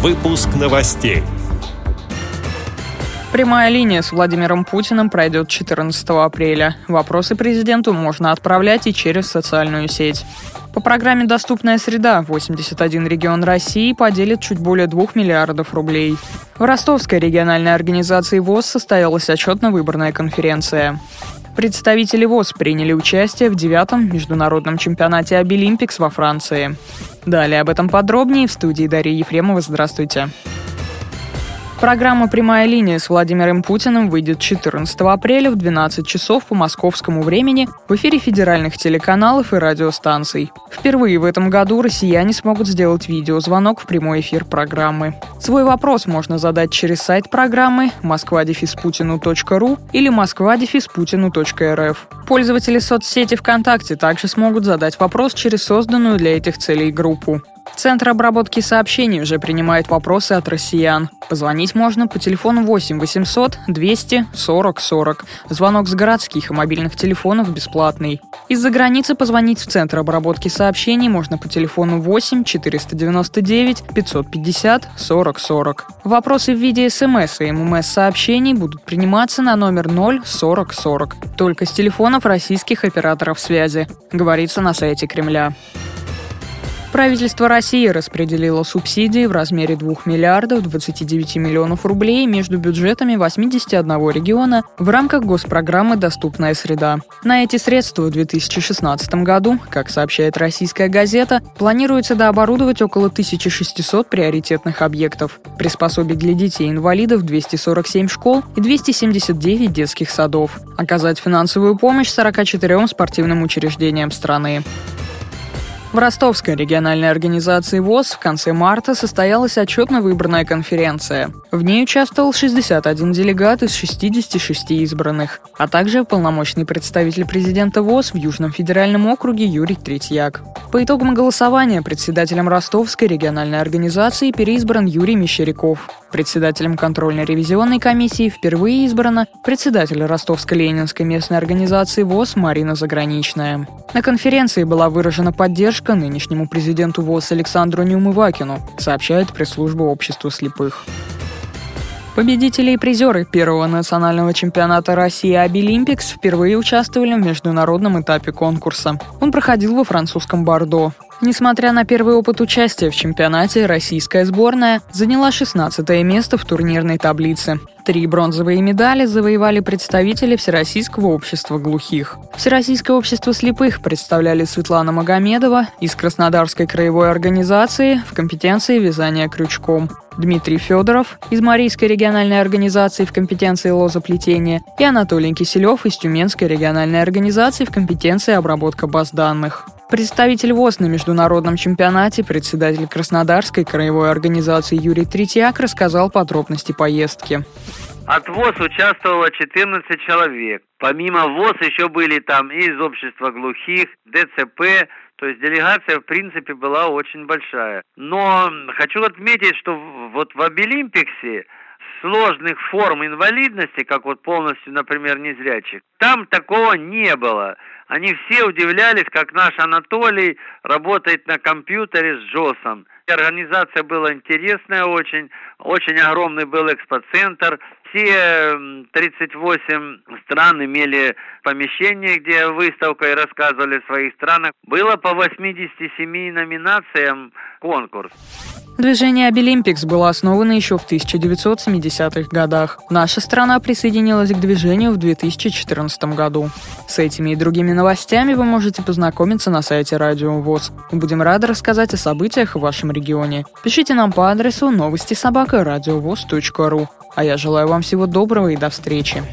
Выпуск новостей. Прямая линия с Владимиром Путиным пройдет 14 апреля. Вопросы президенту можно отправлять и через социальную сеть. По программе «Доступная среда» 81 регион России поделит чуть более 2 миллиардов рублей. В Ростовской региональной организации ВОЗ состоялась отчетно-выборная конференция. Представители ВОЗ приняли участие в девятом международном чемпионате Обилимпикс во Франции. Далее об этом подробнее в студии Дарьи Ефремова. Здравствуйте. Программа «Прямая линия» с Владимиром Путиным выйдет 14 апреля в 12 часов по московскому времени в эфире федеральных телеканалов и радиостанций. Впервые в этом году россияне смогут сделать видеозвонок в прямой эфир программы. Свой вопрос можно задать через сайт программы москва-путину.ру или москва-путину.рф. Пользователи соцсети ВКонтакте также смогут задать вопрос через созданную для этих целей группу. Центр обработки сообщений уже принимает вопросы от россиян. Позвонить можно по телефону 8 800 200 40 40. Звонок с городских и мобильных телефонов бесплатный. Из-за границы позвонить в Центр обработки сообщений можно по телефону 8 499 550 40 40. Вопросы в виде СМС и ММС-сообщений будут приниматься на номер 0 40 40. Только с телефонов российских операторов связи. Говорится на сайте Кремля. Правительство России распределило субсидии в размере 2 миллиардов 29 миллионов рублей между бюджетами 81 региона в рамках госпрограммы «Доступная среда». На эти средства в 2016 году, как сообщает российская газета, планируется дооборудовать около 1600 приоритетных объектов, приспособить для детей-инвалидов 247 школ и 279 детских садов, оказать финансовую помощь 44 спортивным учреждениям страны. В Ростовской региональной организации ВОЗ в конце марта состоялась отчетно-выборная конференция. В ней участвовал 61 делегат из 66 избранных, а также полномочный представитель президента ВОЗ в Южном федеральном округе Юрий Третьяк. По итогам голосования председателем Ростовской региональной организации переизбран Юрий Мещеряков. Председателем контрольно-ревизионной комиссии впервые избрана председатель Ростовско-Ленинской местной организации ВОЗ Марина Заграничная. На конференции была выражена поддержка нынешнему президенту ВОЗ Александру Неумывакину, сообщает пресс-служба общества слепых. Победители и призеры первого национального чемпионата России «Обилимпикс» впервые участвовали в международном этапе конкурса. Он проходил во французском Бордо. Несмотря на первый опыт участия в чемпионате, российская сборная заняла 16 место в турнирной таблице. Три бронзовые медали завоевали представители Всероссийского общества глухих. Всероссийское общество слепых представляли Светлана Магомедова из Краснодарской краевой организации в компетенции вязания крючком, Дмитрий Федоров из Марийской региональной организации в компетенции лозоплетения и Анатолий Киселев из Тюменской региональной организации в компетенции обработка баз данных. Представитель ВОЗ на международном чемпионате, председатель Краснодарской краевой организации Юрий Третьяк рассказал подробности поездки. От ВОЗ участвовало 14 человек. Помимо ВОЗ еще были там и из общества глухих, ДЦП, то есть делегация, в принципе, была очень большая. Но хочу отметить, что вот в Обилимпиксе сложных форм инвалидности, как вот полностью, например, незрячих, там такого не было. Они все удивлялись, как наш Анатолий работает на компьютере с Джосом. Организация была интересная очень, очень огромный был экспоцентр. Все 38 стран имели помещение, где выставка и рассказывали о своих странах. Было по 87 номинациям конкурс. Движение Обилимпикс было основано еще в 1970-х годах. Наша страна присоединилась к движению в 2014 году. С этими и другими новостями вы можете познакомиться на сайте Радио ВОЗ. Мы будем рады рассказать о событиях в вашем регионе. Пишите нам по адресу новости собака. А я желаю вам всего доброго и до встречи.